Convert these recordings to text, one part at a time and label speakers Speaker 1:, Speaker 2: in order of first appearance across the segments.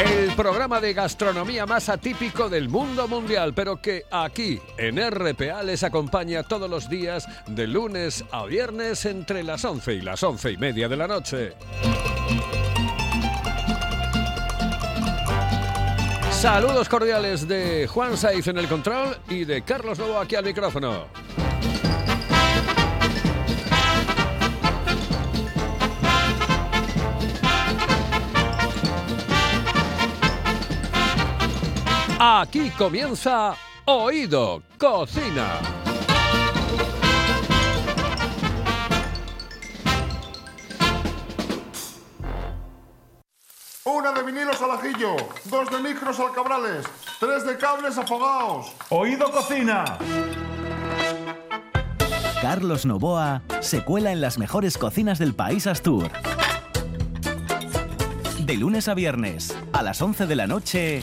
Speaker 1: El programa de gastronomía más atípico del mundo mundial, pero que aquí en RPA les acompaña todos los días de lunes a viernes entre las 11 y las 11 y media de la noche. Saludos cordiales de Juan Saiz en el control y de Carlos Lobo aquí al micrófono. Aquí comienza Oído Cocina.
Speaker 2: Una de vinilos al ajillo, dos de micros al cabrales, tres de cables afogados.
Speaker 3: Oído Cocina.
Speaker 4: Carlos Novoa se cuela en las mejores cocinas del país Astur. De lunes a viernes, a las 11 de la noche,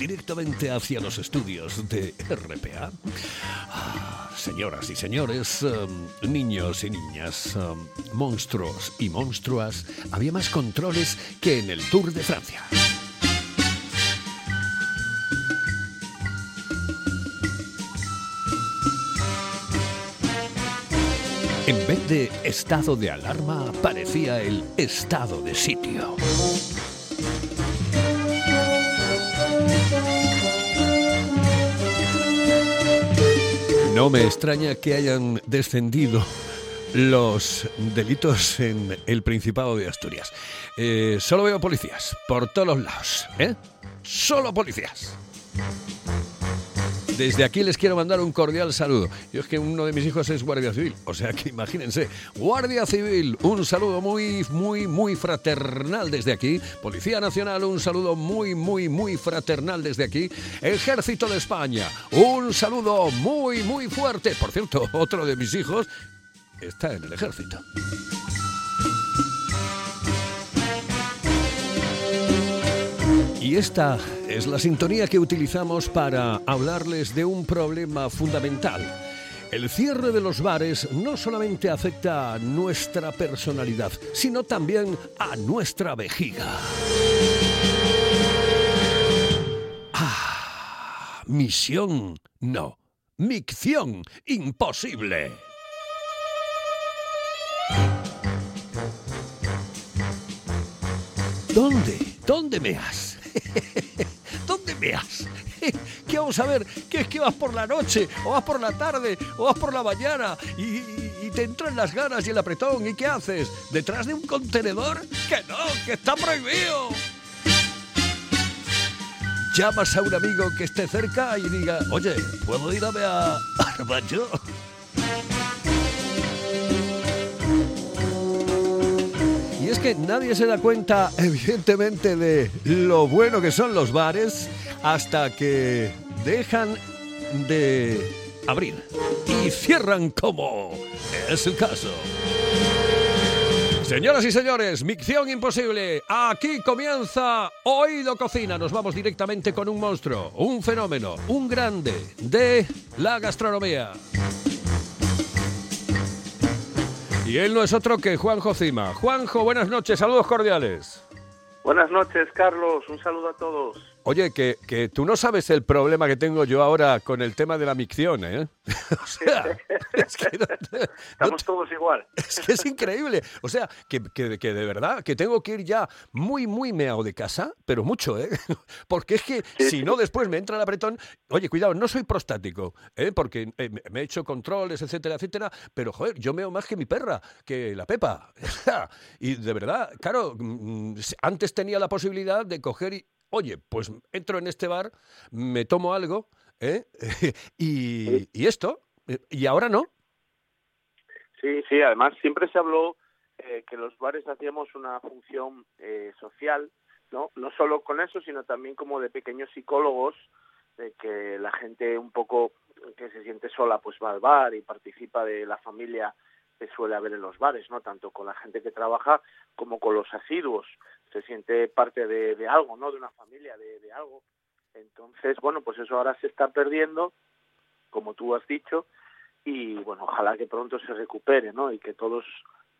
Speaker 1: Directamente hacia los estudios de RPA, ah, señoras y señores, um, niños y niñas, um, monstruos y monstruas, había más controles que en el Tour de Francia. En vez de estado de alarma, parecía el estado de sitio. No me extraña que hayan descendido los delitos en el Principado de Asturias. Eh, solo veo policías por todos lados, ¿eh? Solo policías. Desde aquí les quiero mandar un cordial saludo. Yo es que uno de mis hijos es guardia civil, o sea que imagínense, guardia civil, un saludo muy, muy, muy fraternal desde aquí. Policía Nacional, un saludo muy, muy, muy fraternal desde aquí. Ejército de España, un saludo muy, muy fuerte. Por cierto, otro de mis hijos está en el ejército. Y esta es la sintonía que utilizamos para hablarles de un problema fundamental. El cierre de los bares no solamente afecta a nuestra personalidad, sino también a nuestra vejiga. Ah, misión, no. Micción, imposible. ¿Dónde? ¿Dónde me has? ¿Dónde veas? ¿Qué vamos a ver? ¿Qué es que vas por la noche? ¿O vas por la tarde? ¿O vas por la mañana? Y, te entran las ganas y el apretón. ¿Y qué haces? ¿Detrás de un contenedor? ¡Que no! ¡Que está prohibido! Llamas a un amigo que esté cerca y diga, oye, ¿puedo ir a ver a? Es que nadie se da cuenta, evidentemente, de lo bueno que son los bares hasta que dejan de abrir y cierran como es el caso. Señoras y señores, micción imposible. Aquí comienza Oído Cocina. Nos vamos directamente con un monstruo, un fenómeno, un grande de la gastronomía. Y él no es otro que Juanjo Cima. Juanjo, buenas noches, saludos cordiales.
Speaker 3: Buenas noches, Carlos. Un saludo a todos.
Speaker 1: Oye, que, que, tú no sabes el problema que tengo yo ahora con el tema de la micción, ¿eh? o sea,
Speaker 3: es que no, estamos todos igual.
Speaker 1: Es que es increíble. O sea, que, que, que, de verdad, que tengo que ir ya muy, muy meado de casa, pero mucho, ¿eh? Porque es que sí, si no, después me entra el apretón. Oye, cuidado, no soy prostático, ¿eh? Porque eh, me he hecho controles, etcétera, etcétera, pero joder, yo meo más que mi perra, que la Pepa. y de verdad, claro, mm, antes tenía la posibilidad de coger y oye, pues entro en este bar, me tomo algo, ¿eh? y, y, esto, y ahora no.
Speaker 3: Sí, sí, además siempre se habló eh, que los bares hacíamos una función eh, social, ¿no? No solo con eso, sino también como de pequeños psicólogos, de que la gente un poco que se siente sola pues va al bar y participa de la familia que suele haber en los bares, ¿no? Tanto con la gente que trabaja como con los asiduos. Se siente parte de, algo, ¿no? De una familia, de, de, algo. Entonces, bueno, pues eso ahora se está perdiendo, como tú has dicho, y bueno, ojalá que pronto se recupere, ¿no? Y que todos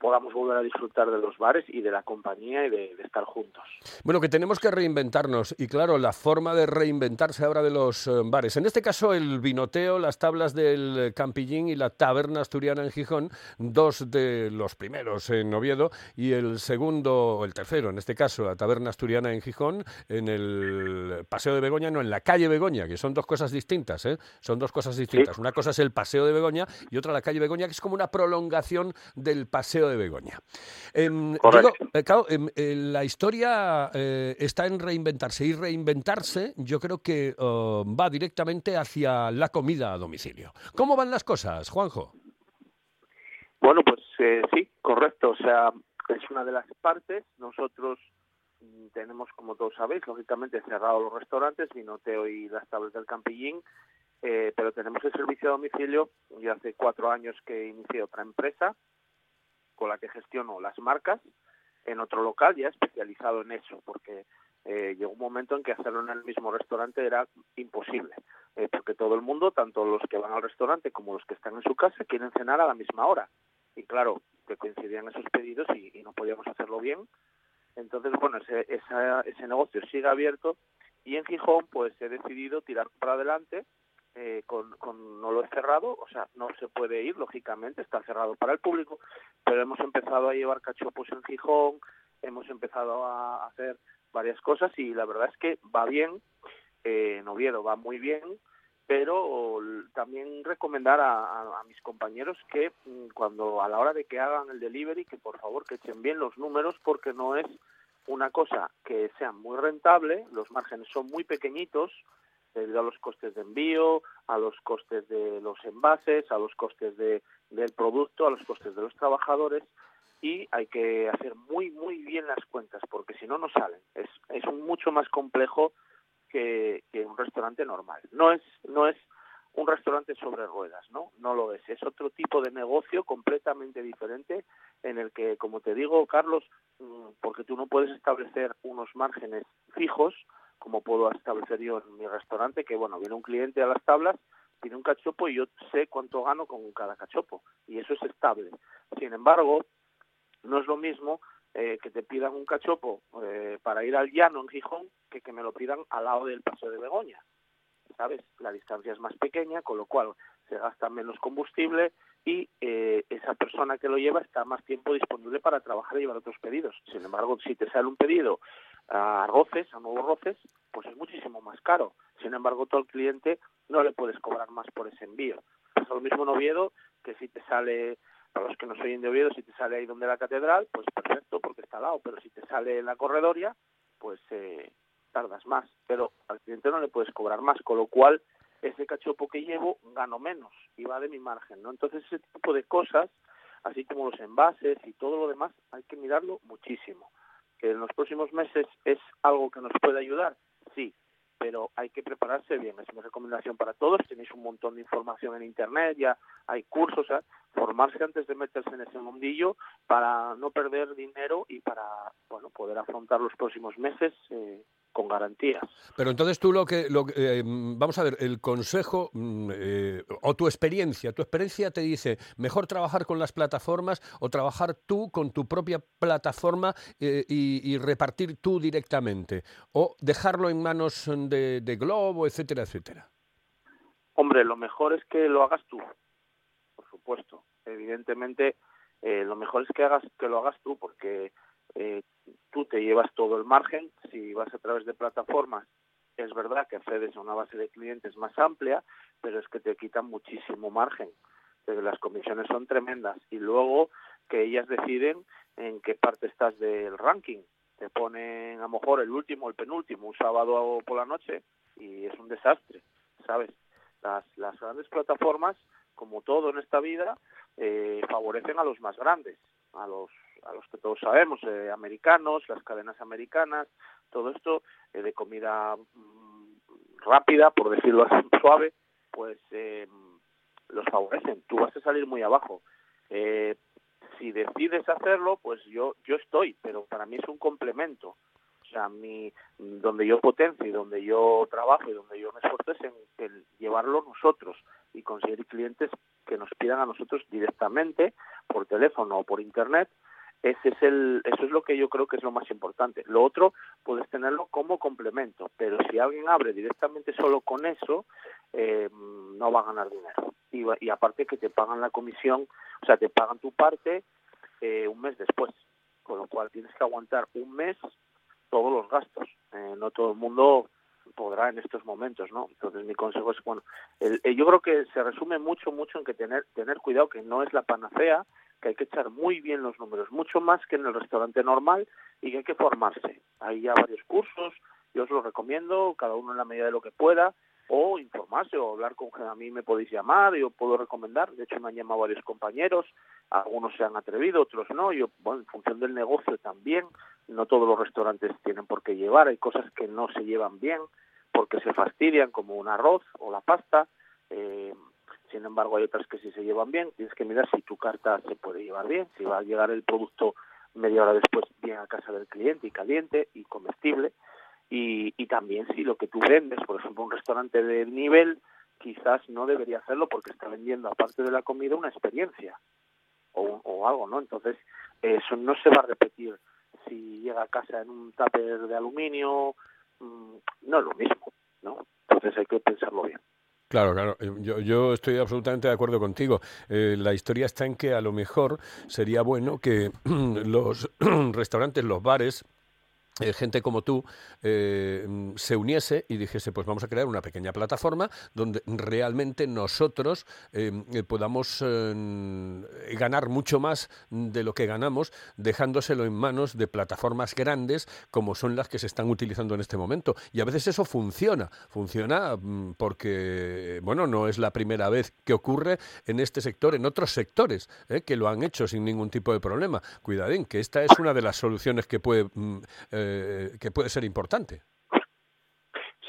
Speaker 3: podamos volver a disfrutar de los bares y de la compañía y de, de, estar juntos.
Speaker 1: Bueno, que tenemos que reinventarnos y claro, la forma de reinventarse ahora de los eh, bares. En este caso el vinoteo, las tablas del Campillín y la taberna asturiana en Gijón, dos de los primeros en Oviedo y el segundo, o el tercero en este caso, la taberna asturiana en Gijón, en el Paseo de Begoña, no, en la calle Begoña, que son dos cosas distintas, ¿eh? Son dos cosas distintas. Sí. Una cosa es el Paseo de Begoña y otra la calle Begoña, que es como una prolongación del Paseo de Begoña. Eh, digo, eh, claro, eh, la historia eh, está en reinventarse y reinventarse yo creo que uh, va directamente hacia la comida a domicilio. ¿Cómo van las cosas, Juanjo?
Speaker 3: Bueno, pues sí, correcto. O sea, es una de las partes. Nosotros mm, tenemos, como todos sabéis, lógicamente cerrado los restaurantes, Vinoteo y las tablas del Campillín, eh, pero tenemos el servicio a domicilio. Yo hace cuatro años que inicié otra empresa con la que gestiono las marcas en otro local ya especializado en eso, porque eh, llegó un momento en que hacerlo en el mismo restaurante era imposible, eh, porque todo el mundo, tanto los que van al restaurante como los que están en su casa, quieren cenar a la misma hora. Y claro, que coincidían esos pedidos y, y no podíamos hacerlo bien. Entonces, bueno, ese, esa, ese negocio sigue abierto y en Gijón pues he decidido tirar para adelante eh, con, con, no lo he cerrado, o sea, no se puede ir, lógicamente, está cerrado para el público, pero hemos empezado a llevar cachopos en Gijón, hemos empezado a hacer varias cosas y la verdad es que va bien, eh, en Oviedo va muy bien, pero también recomendar a, a, a, mis compañeros que mm, cuando a la hora de que hagan el delivery, que por favor que echen bien los números porque no es una cosa que sea muy rentable, los márgenes son muy pequeñitos, debido a los costes de envío, a los costes de los envases, a los costes de, del producto, a los costes de los trabajadores y hay que hacer muy muy bien las cuentas porque si no no salen. Es, es mucho más complejo que, que un restaurante normal. No es no es un restaurante sobre ruedas, ¿no? No lo es. Es otro tipo de negocio completamente diferente en el que, como te digo, Carlos, mm, porque tú no puedes establecer unos márgenes fijos, como puedo establecer yo en mi restaurante, que bueno, viene un cliente a las tablas, tiene un cachopo y yo sé cuánto gano con cada cachopo, y eso es estable. Sin embargo, no es lo mismo eh, que te pidan un cachopo eh, para ir al llano en Gijón que que me lo pidan al lado del Paseo de Begoña. ¿Sabes? La distancia es más pequeña, con lo cual se gasta menos combustible y eh, esa persona que lo lleva está más tiempo disponible para trabajar y llevar otros pedidos. Sin embargo, si te sale un pedido a roces, a nuevos roces, pues es muchísimo más caro. Sin embargo, todo el cliente no le puedes cobrar más por ese envío. Es lo mismo en Oviedo, que si te sale, para los que no soy de Oviedo, si te sale ahí donde la catedral, pues perfecto, porque está al lado, pero si te sale en la corredoria, pues eh, tardas más. Pero al cliente no le puedes cobrar más, con lo cual ese cachopo que llevo gano menos y va de mi margen, ¿no? Entonces ese tipo de cosas, así como los envases y todo lo demás, hay que mirarlo muchísimo que en los próximos meses es algo que nos puede ayudar, sí, pero hay que prepararse bien. Es mi recomendación para todos. Tenéis un montón de información en Internet, ya hay cursos, ¿eh? formarse antes de meterse en ese mundillo para no perder dinero y para bueno poder afrontar los próximos meses eh, con garantías.
Speaker 1: Pero entonces tú lo que, lo, eh, vamos a ver, el consejo mm, eh, o tu experiencia, tu experiencia te dice, mejor trabajar con las plataformas o trabajar tú con tu propia plataforma eh, y, repartir tú directamente, o dejarlo en manos de, de Globo, etcétera, etcétera.
Speaker 3: Hombre, lo mejor es que lo hagas tú, por supuesto. Evidentemente, lo mejor es que hagas que lo hagas tú, porque eh, tú te llevas todo el margen. Si vas a través de plataformas, es verdad que accedes a una base de clientes más amplia, pero es que te quitan muchísimo margen. Las comisiones son tremendas y luego que ellas deciden en qué parte estás del ranking. Te ponen a lo mejor el último, el penúltimo, un sábado por la noche y es un desastre, ¿sabes? Las, las grandes plataformas, como todo en esta vida, eh, favorecen a los más grandes, a los a los que todos sabemos, eh, americanos, las cadenas americanas, todo esto eh, de comida mm, rápida, por decirlo así suave, pues eh, los favorecen. Tú vas a salir muy abajo. si decides hacerlo, pues yo yo estoy, pero para mí es un complemento. O sea, mi, donde yo potencio y donde yo trabajo y donde yo me esfuerzo es en, en llevarlo nosotros y conseguir clientes que nos pidan a nosotros directamente por teléfono o por internet ese es el, eso es lo que yo creo que es lo más importante. Lo otro puedes tenerlo como complemento, pero si alguien abre directamente solo con eso, eh, no va a ganar dinero. Y, y, aparte que te pagan la comisión, o sea, te pagan tu parte eh, un mes después, con lo cual tienes que aguantar un mes todos los gastos. Eh, no todo el mundo podrá en estos momentos, ¿no? Entonces mi consejo es, bueno, el, yo creo que se resume mucho, mucho en que tener, tener cuidado, que no es la panacea, que hay que echar muy bien los números, mucho más que en el restaurante normal y que hay que formarse. Hay ya varios cursos, yo os los recomiendo, cada uno en la medida de lo que pueda, o informarse o hablar con a mí me podéis llamar, yo puedo recomendar, de hecho me han llamado varios compañeros, algunos se han atrevido, otros no, yo, bueno, en función del negocio también, no todos los restaurantes tienen por qué llevar, hay cosas que no se llevan bien porque se fastidian como un arroz o la pasta, eh, sin embargo, hay otras que sí se llevan bien. Tienes que mirar si tu carta se puede llevar bien, si va a llegar el producto media hora después bien a casa del cliente y caliente y comestible. Y, también si lo que tú vendes, por ejemplo, un restaurante de nivel, quizás no debería hacerlo porque está vendiendo, aparte de la comida, una experiencia o, o algo, ¿no? Entonces, eso no se va a repetir si llega a casa en un tupper de aluminio, mm, no es lo mismo, ¿no? Entonces hay que pensarlo bien.
Speaker 1: Claro, claro. Eh, yo, yo, estoy absolutamente de acuerdo contigo. Eh, la historia está en que a lo mejor sería bueno que los restaurantes, los bares, gente como tú eh, se uniese y dijese, pues vamos a crear una pequeña plataforma donde realmente nosotros eh, podamos ganar mucho más de lo que ganamos dejándoselo en manos de plataformas grandes como son las que se están utilizando en este momento. Y a veces eso funciona, funciona mm, porque, bueno, no es la primera vez que ocurre en este sector, en otros sectores que lo han hecho sin ningún tipo de problema. Cuidadín, que esta es una de las soluciones que puede... Eh, que puede ser importante.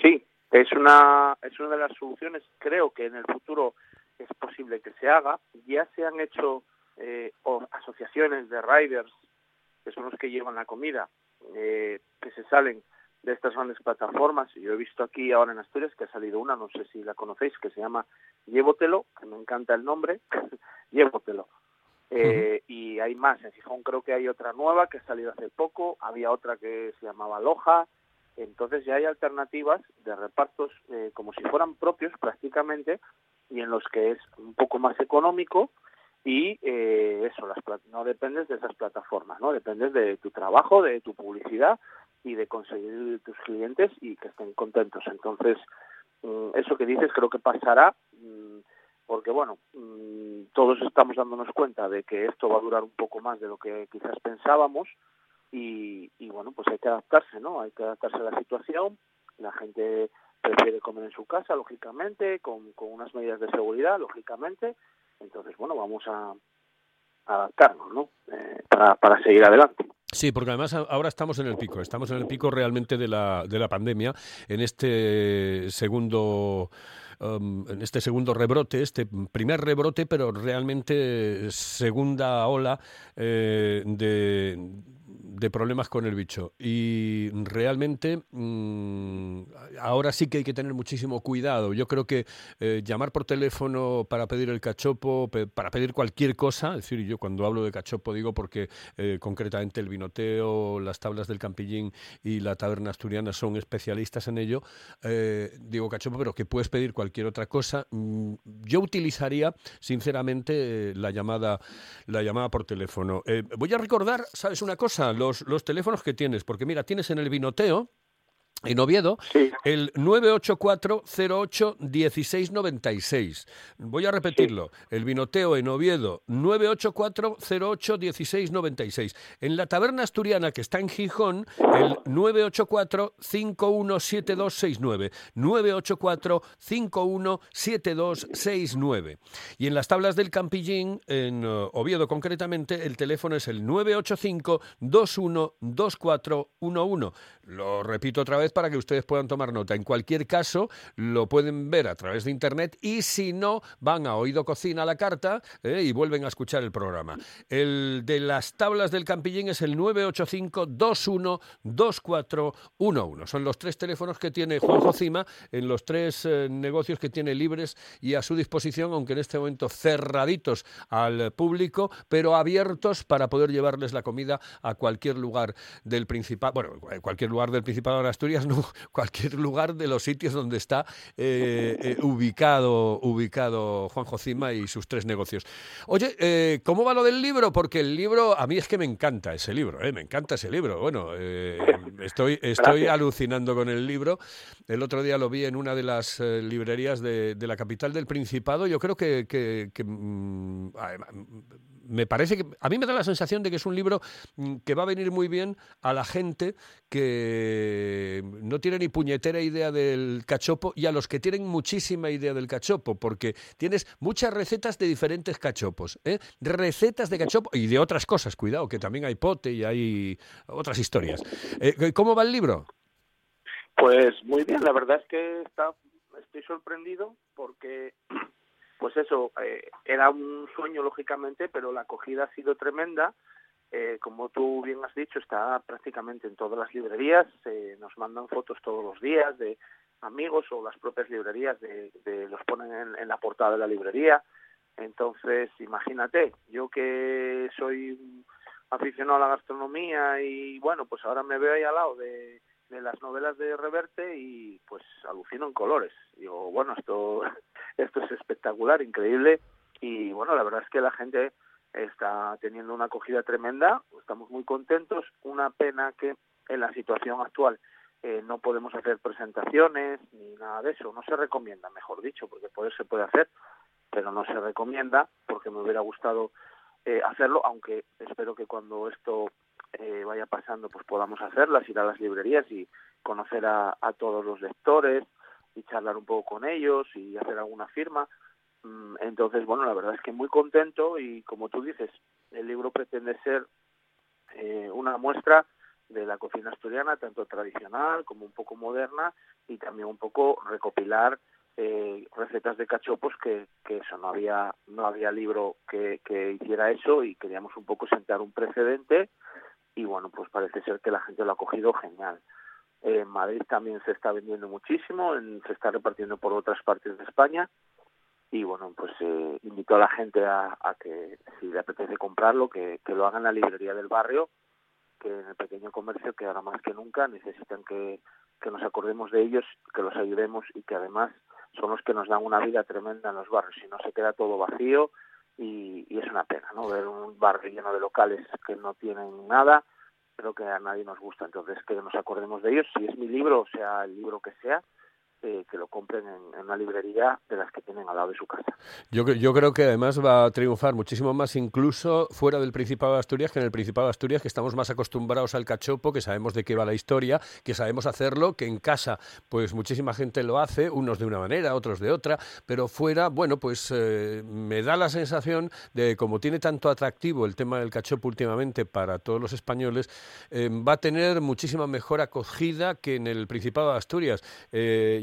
Speaker 3: Sí, es una, es una de las soluciones. Creo que en el futuro es posible que se haga. Ya se han hecho eh, asociaciones de riders, que son los que llevan la comida, eh, que se salen de estas grandes plataformas. Yo he visto aquí ahora en Asturias que ha salido una, no sé si la conocéis, que se llama Llévotelo, que me encanta el nombre, Llévotelo. Eh, y hay más, en Gijón creo que hay otra nueva que ha salido hace poco, había otra que se llamaba Loja, entonces ya hay alternativas de repartos eh, como si fueran propios prácticamente y en los que es un poco más económico y eh, eso, las, no dependes de esas plataformas, no dependes de tu trabajo, de tu publicidad y de conseguir tus clientes y que estén contentos. Entonces, mm, eso que dices creo que pasará porque bueno, mm, todos estamos dándonos cuenta de que esto va a durar un poco más de lo que quizás pensábamos y, bueno, pues hay que adaptarse, ¿no? Hay que adaptarse a la situación, la gente prefiere comer en su casa, lógicamente, con, unas medidas de seguridad, lógicamente, entonces bueno, vamos a, adaptarnos, ¿no? Eh, para, para seguir adelante.
Speaker 1: Sí, porque además ahora estamos en el pico, estamos en el pico realmente de la, de la pandemia, en este segundo Um, en este segundo rebrote, este primer rebrote, pero realmente segunda ola eh, de de problemas con el bicho. Y realmente mm, ahora sí que hay que tener muchísimo cuidado. Yo creo que eh, llamar por teléfono para pedir el cachopo, para pedir cualquier cosa, es decir, yo cuando hablo de cachopo digo porque eh, concretamente el vinoteo, las tablas del Campillín y la taberna asturiana son especialistas en ello, eh, digo cachopo, pero que puedes pedir cualquier otra cosa. Mm, yo utilizaría, sinceramente, la llamada, la llamada por teléfono. voy a recordar, ¿sabes una cosa? Los, los teléfonos que tienes, porque mira, tienes en el vinoteo, en Oviedo, el 984-08-1696. Voy a repetirlo. El vinoteo en Oviedo, 984-08-1696. En la taberna asturiana que está en Gijón, el 984-517269. 984-517269. Y en las tablas del Campillín, en uh, Oviedo concretamente, el teléfono es el 985-212411. Lo repito otra vez para que ustedes puedan tomar nota. En cualquier caso, lo pueden ver a través de internet y si no, van a Oído Cocina a la carta eh, y vuelven a escuchar el programa. El de las tablas del Campillín es el 985-212411. Son los tres teléfonos que tiene Juanjo Cima en los tres eh, negocios que tiene libres y a su disposición, aunque en este momento cerraditos al público, pero abiertos para poder llevarles la comida a cualquier lugar del Principado, bueno, cualquier lugar del Principado de Asturias, cualquier lugar de los sitios donde está eh, eh, ubicado, ubicado Juanjo Cima y sus tres negocios. Oye, eh, ¿cómo va lo del libro? Porque el libro, a mí es que me encanta ese libro, me encanta ese libro. Bueno, estoy, estoy alucinando con el libro. El otro día lo vi en una de las librerías de, la capital del Principado. Yo creo que, que, mm, me parece que a mí me da la sensación de que es un libro mm, que va a venir muy bien a la gente que no tiene ni puñetera idea del cachopo y a los que tienen muchísima idea del cachopo, porque tienes muchas recetas de diferentes cachopos, ¿eh? recetas de cachopo y de otras cosas, cuidado, que también hay pote y hay otras historias. Eh, ¿Cómo va el libro?
Speaker 3: Pues muy bien, la verdad es que está, estoy sorprendido porque pues eso, eh, era un sueño lógicamente, pero la acogida ha sido tremenda. Eh, como tú bien has dicho, está prácticamente en todas las librerías, eh, nos mandan fotos todos los días de amigos o las propias librerías de, los ponen en, la portada de la librería. Entonces, imagínate, yo que soy aficionado a la gastronomía y bueno, pues ahora me veo ahí al lado de, de las novelas de Reverte y pues alucino en colores. Digo, bueno, esto, esto es espectacular, increíble. Y bueno, la verdad es que la gente está teniendo una acogida tremenda, estamos muy contentos, una pena que en la situación actual eh, no podemos hacer presentaciones ni nada de eso, no se recomienda, mejor dicho, porque poder se puede hacer, pero no se recomienda porque me hubiera gustado eh, hacerlo, aunque espero que cuando esto eh, vaya pasando, pues podamos hacerlas, ir a las librerías y conocer a, todos los lectores y charlar un poco con ellos y hacer alguna firma. Mm, entonces, bueno, la verdad es que muy contento y como tú dices, el libro pretende ser eh, una muestra de la cocina asturiana, tanto tradicional como un poco moderna, y también un poco recopilar eh, recetas de cachopos que, que eso no había no había libro que, que hiciera eso y queríamos un poco sentar un precedente y bueno, pues parece ser que la gente lo ha cogido genial. En Madrid también se está vendiendo muchísimo, se está repartiendo por otras partes de España y bueno, pues eh, invito a la gente a, que si le apetece comprarlo, que, lo hagan en la librería del barrio, que en el pequeño comercio, que ahora más que nunca necesitan que, que nos acordemos de ellos, que los ayudemos y que además son los que nos dan una vida tremenda en los barrios. Si no se queda todo vacío, y, es una pena, ¿no? Ver un barrio lleno de locales que no tienen nada, creo que a nadie nos gusta, entonces que nos acordemos de ellos, si es mi libro, o sea, el libro que sea, eh, que lo compren en, una librería de las que tienen al lado de su casa.
Speaker 1: Yo, yo creo que además va a triunfar muchísimo más incluso fuera del Principado de Asturias que en el Principado de Asturias, que estamos más acostumbrados al cachopo, que sabemos de qué va la historia, que sabemos hacerlo, que en casa pues muchísima gente lo hace, unos de una manera, otros de otra, pero fuera, bueno, pues eh, me da la sensación de como tiene tanto atractivo el tema del cachopo últimamente para todos los españoles, eh, va a tener muchísima mejor acogida que en el Principado de Asturias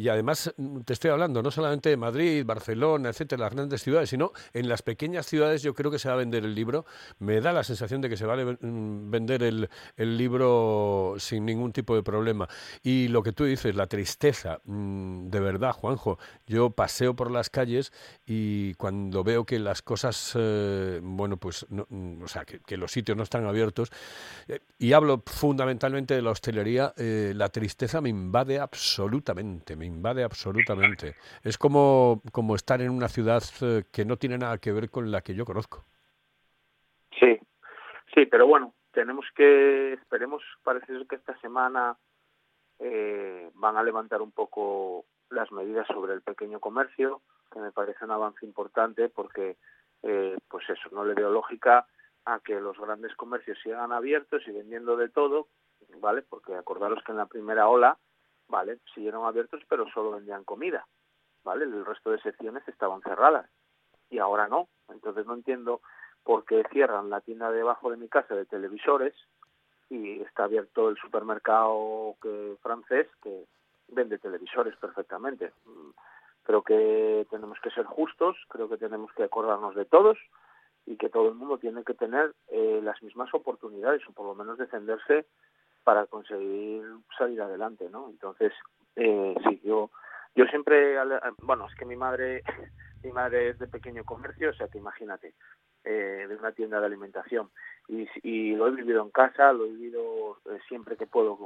Speaker 1: y además mm, te estoy hablando no solamente de Madrid, Barcelona, etcétera, las grandes ciudades, sino en las pequeñas ciudades yo creo que se va a vender el libro. Me da la sensación de que se va a mm, vender el, el libro sin ningún tipo de problema. Y lo que tú dices, la tristeza, mm, de verdad, Juanjo, yo paseo por las calles y cuando veo que las cosas, eh, bueno, pues, o sea, que, los sitios no están abiertos, eh, y hablo fundamentalmente de la hostelería, eh, la tristeza me invade absolutamente, me absolutamente. Es como, como estar en una ciudad que no tiene nada que ver con la que yo conozco.
Speaker 3: Sí, sí, pero bueno, tenemos que, esperemos, parece que esta semana eh, van a levantar un poco las medidas sobre el pequeño comercio, que me parece un avance importante porque, eh, pues eso, no le veo lógica a que los grandes comercios sigan abiertos y vendiendo de todo, ¿vale? Porque acordaros que en la primera ola, ¿vale? Siguieron abiertos pero solo vendían comida, ¿vale? El resto de secciones estaban cerradas y ahora no. Entonces no entiendo por qué cierran la tienda debajo de mi casa de televisores y está abierto el supermercado que, francés que vende televisores perfectamente. Creo que tenemos que ser justos, creo que tenemos que acordarnos de todos y que todo el mundo tiene que tener eh, las mismas oportunidades o por lo menos defenderse para conseguir salir adelante, ¿no? Entonces, eh, sí, yo yo siempre, bueno, es que mi madre mi madre es de pequeño comercio, o sea que imagínate, eh, de una tienda de alimentación. Y, lo he vivido en casa, lo he vivido eh, siempre que puedo,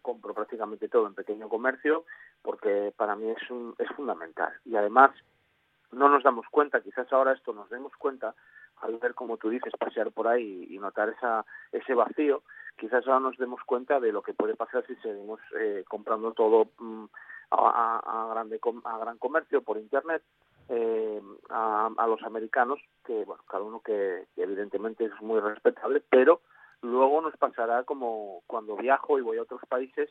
Speaker 3: compro prácticamente todo en pequeño comercio, porque para mí es, un, es fundamental. Y además, no nos damos cuenta, quizás ahora esto nos demos cuenta, al ver, como tú dices, pasear por ahí y notar esa, ese vacío, quizás ahora nos demos cuenta de lo que puede pasar si seguimos eh, comprando todo mm, a, a, grande, a gran comercio por Internet eh, a, los americanos, que bueno, cada uno que, evidentemente es muy respetable, pero luego nos pasará como cuando viajo y voy a otros países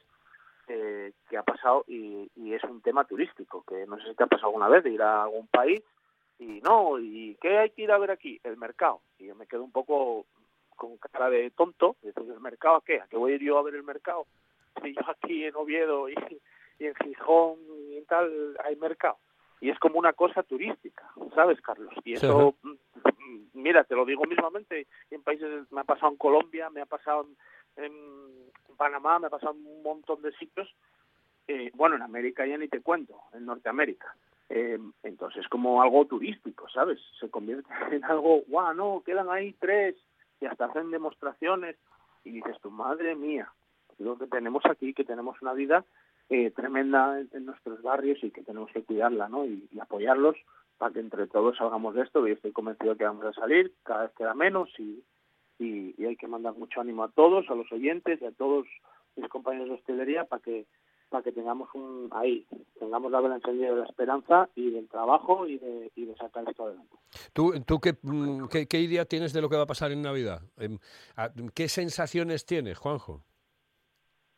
Speaker 3: eh, que ha pasado y, es un tema turístico, que no sé si te ha pasado alguna vez de ir a algún país y no, ¿y qué hay que ir a ver aquí? El mercado. Y yo me quedo un poco con cara de tonto, y entonces ¿el mercado a qué? ¿A qué voy a ir yo a ver el mercado? Si yo aquí en Oviedo y, y en Gijón y tal hay mercado y es como una cosa turística, ¿sabes, Carlos? Y eso, mm, mira, te lo digo mismamente, en países, me ha pasado en Colombia, me ha pasado en, Panamá, me ha pasado en un montón de sitios, eh, bueno, en América ya ni te cuento, en Norteamérica. Eh, entonces, como algo turístico, ¿sabes? Se convierte en algo, guau, no, quedan ahí tres, y hasta hacen demostraciones, y dices, tu madre mía, lo que tenemos aquí, que tenemos una vida eh, tremenda en, nuestros barrios y que tenemos que cuidarla ¿no? y, apoyarlos para que entre todos salgamos de esto y estoy convencido que vamos a salir, cada vez queda menos y, y, hay que mandar mucho ánimo a todos, a los oyentes y a todos mis compañeros de hostelería para que para que tengamos un ahí tengamos la vela encendida de la esperanza y del trabajo y de, y de sacar esto adelante.
Speaker 1: ¿Tú, tú qué, mm, qué, qué, idea tienes de lo que va a pasar en Navidad? Em, ¿Qué sensaciones tienes, Juanjo?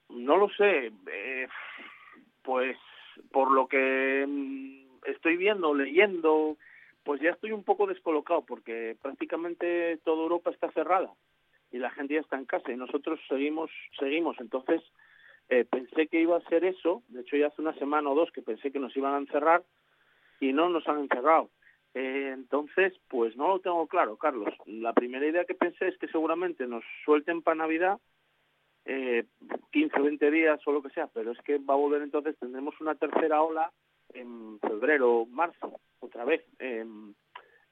Speaker 3: No lo sé. Eh, pues por lo que mm, estoy viendo, leyendo, pues ya estoy un poco descolocado porque prácticamente toda Europa está cerrada y la gente ya está en casa y nosotros seguimos, seguimos. Entonces eh, pensé que iba a ser eso. De hecho ya hace una semana o dos que pensé que nos iban a encerrar y no nos han encerrado. Eh, entonces, pues no lo tengo claro, Carlos. La primera idea que pensé es que seguramente nos suelten para Navidad eh, 15 o 20 días o lo que sea, pero es que va a volver entonces, tendremos una tercera ola en febrero, marzo, otra vez. Em,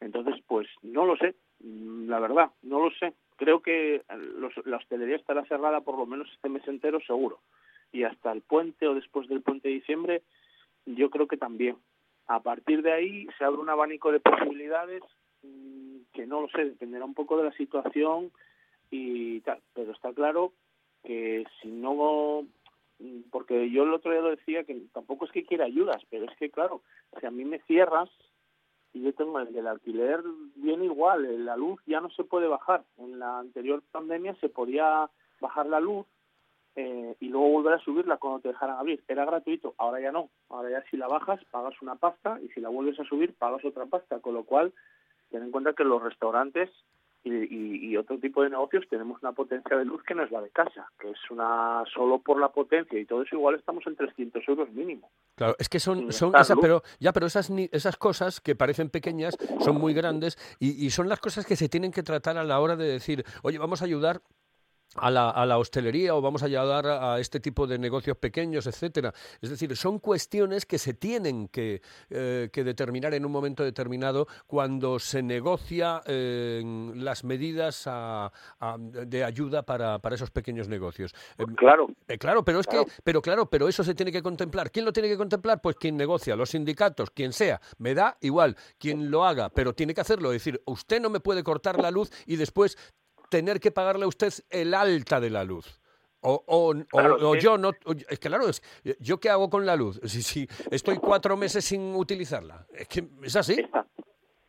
Speaker 3: entonces, pues no lo sé, la verdad, no lo sé. Creo que la hostelería estará cerrada por lo menos este mes entero, seguro. Y hasta el puente o después del puente de diciembre, yo creo que también. A partir de ahí se abre un abanico de posibilidades mm, que no lo sé, dependerá un poco de la situación y tal. Pero está claro que si no porque yo el otro día lo decía que tampoco es que quiera ayudas, pero es que claro, si a mí me cierras y yo tengo el alquiler bien igual, la luz ya no se puede bajar. En la anterior pandemia se podía bajar la luz eh, y luego volver a subirla cuando te dejaran abrir. Era gratuito, ahora ya no. Ahora ya si la bajas pagas una pasta y si la vuelves a subir pagas otra pasta, con lo cual ten en cuenta que los restaurantes y, otro tipo de negocios tenemos una potencia de luz que no es la de casa, que es una solo por la potencia y todo eso igual estamos en 300 euros mínimo.
Speaker 1: Claro, es que son, son pero ya, pero esas esas cosas que parecen pequeñas son muy grandes y, y son las cosas que se tienen que tratar a la hora de decir, oye, vamos a ayudar a la, a la, hostelería o vamos a ayudar a, este tipo de negocios pequeños, etcétera. Es decir, son cuestiones que se tienen que, eh, que determinar en un momento determinado cuando se negocia eh, las medidas de ayuda para, para, esos pequeños negocios.
Speaker 3: Pues claro.
Speaker 1: Eh, claro, pero es que, pero claro, pero eso se tiene que contemplar. ¿Quién lo tiene que contemplar? Pues quien negocia, los sindicatos, quien sea. Me da igual quien lo haga, pero tiene que hacerlo. Es decir, usted no me puede cortar la luz y después tener que pagarle a usted el alta de la luz. O, o, o, yo no. Es que claro, es, ¿yo qué hago con la luz? Si, si estoy cuatro meses sin utilizarla. Es que es así.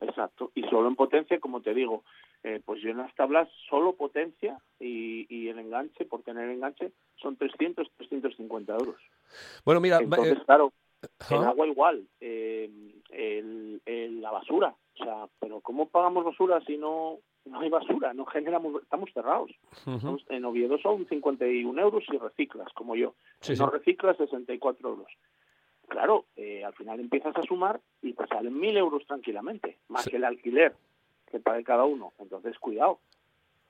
Speaker 3: Exacto. Y solo en potencia, como te digo, eh, pues yo en las tablas solo potencia y, y, el enganche, por tener enganche, son 300, 350 euros.
Speaker 1: Bueno, mira.
Speaker 3: Entonces, eh, claro, el agua igual, eh, el, la basura. O sea, pero ¿cómo pagamos basura si no no hay basura, no generamos, estamos cerrados. en Oviedo son 51 euros si reciclas, como yo. si no reciclas, 64 euros. Claro, eh, al final empiezas a sumar y te salen 1.000 euros tranquilamente, más que el alquiler que pague cada uno. Entonces, cuidado.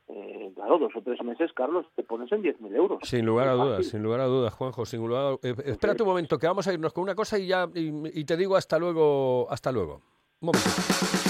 Speaker 3: Eh, claro, dos o tres meses, Carlos, te pones en 10.000 euros.
Speaker 1: Sin lugar a dudas, sin lugar a dudas, Juanjo. Sin lugar a... Eh, espérate un momento, que vamos a irnos con una cosa y ya y, y te digo hasta luego, hasta luego. Un momento.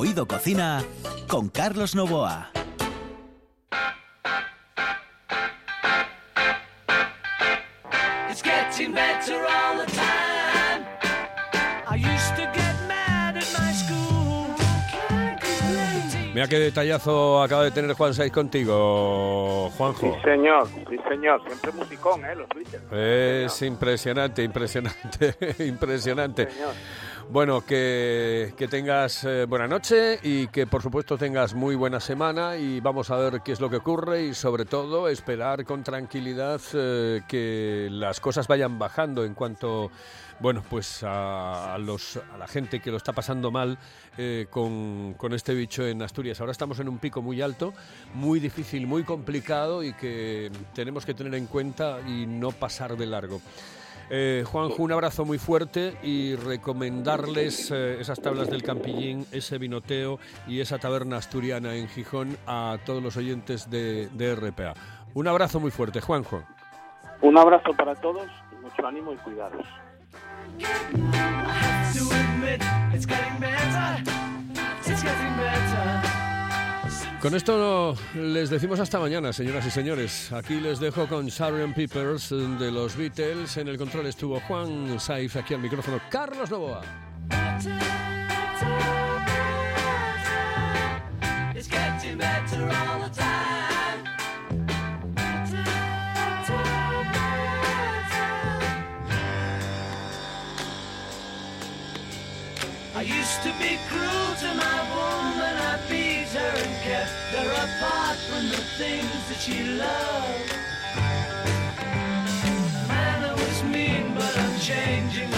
Speaker 4: Oído Cocina con Carlos Novoa.
Speaker 1: Mira qué detallazo acaba de tener Juan Saiz contigo, Juanjo.
Speaker 3: Sí, señor, sí, señor. Siempre musicón, ¿eh? Los
Speaker 1: Es impresionante, impresionante, impresionante. Bueno, que, tengas eh, buena noche y que por supuesto tengas muy buena semana y vamos a ver qué es lo que ocurre y sobre todo esperar con tranquilidad eh, que las cosas vayan bajando en cuanto bueno, pues a, los, a la gente que lo está pasando mal eh, con, con, este bicho en Asturias. Ahora estamos en un pico muy alto, muy difícil, muy complicado y que tenemos que tener en cuenta y no pasar de largo. Eh, Juanjo, un abrazo muy fuerte y recomendarles eh, esas tablas del Campillín, ese vinoteo y esa taberna asturiana en Gijón a todos los oyentes de, de RPA. Un abrazo muy fuerte, Juanjo.
Speaker 3: Un abrazo para todos, mucho ánimo y cuidados.
Speaker 1: Con esto les decimos hasta mañana, señoras y señores. Aquí les dejo con Sharon Peepers de los Beatles. En el control estuvo Juan Saif, aquí al micrófono Carlos Novoa. From the things that she loved. Man, I was mean, but I'm changing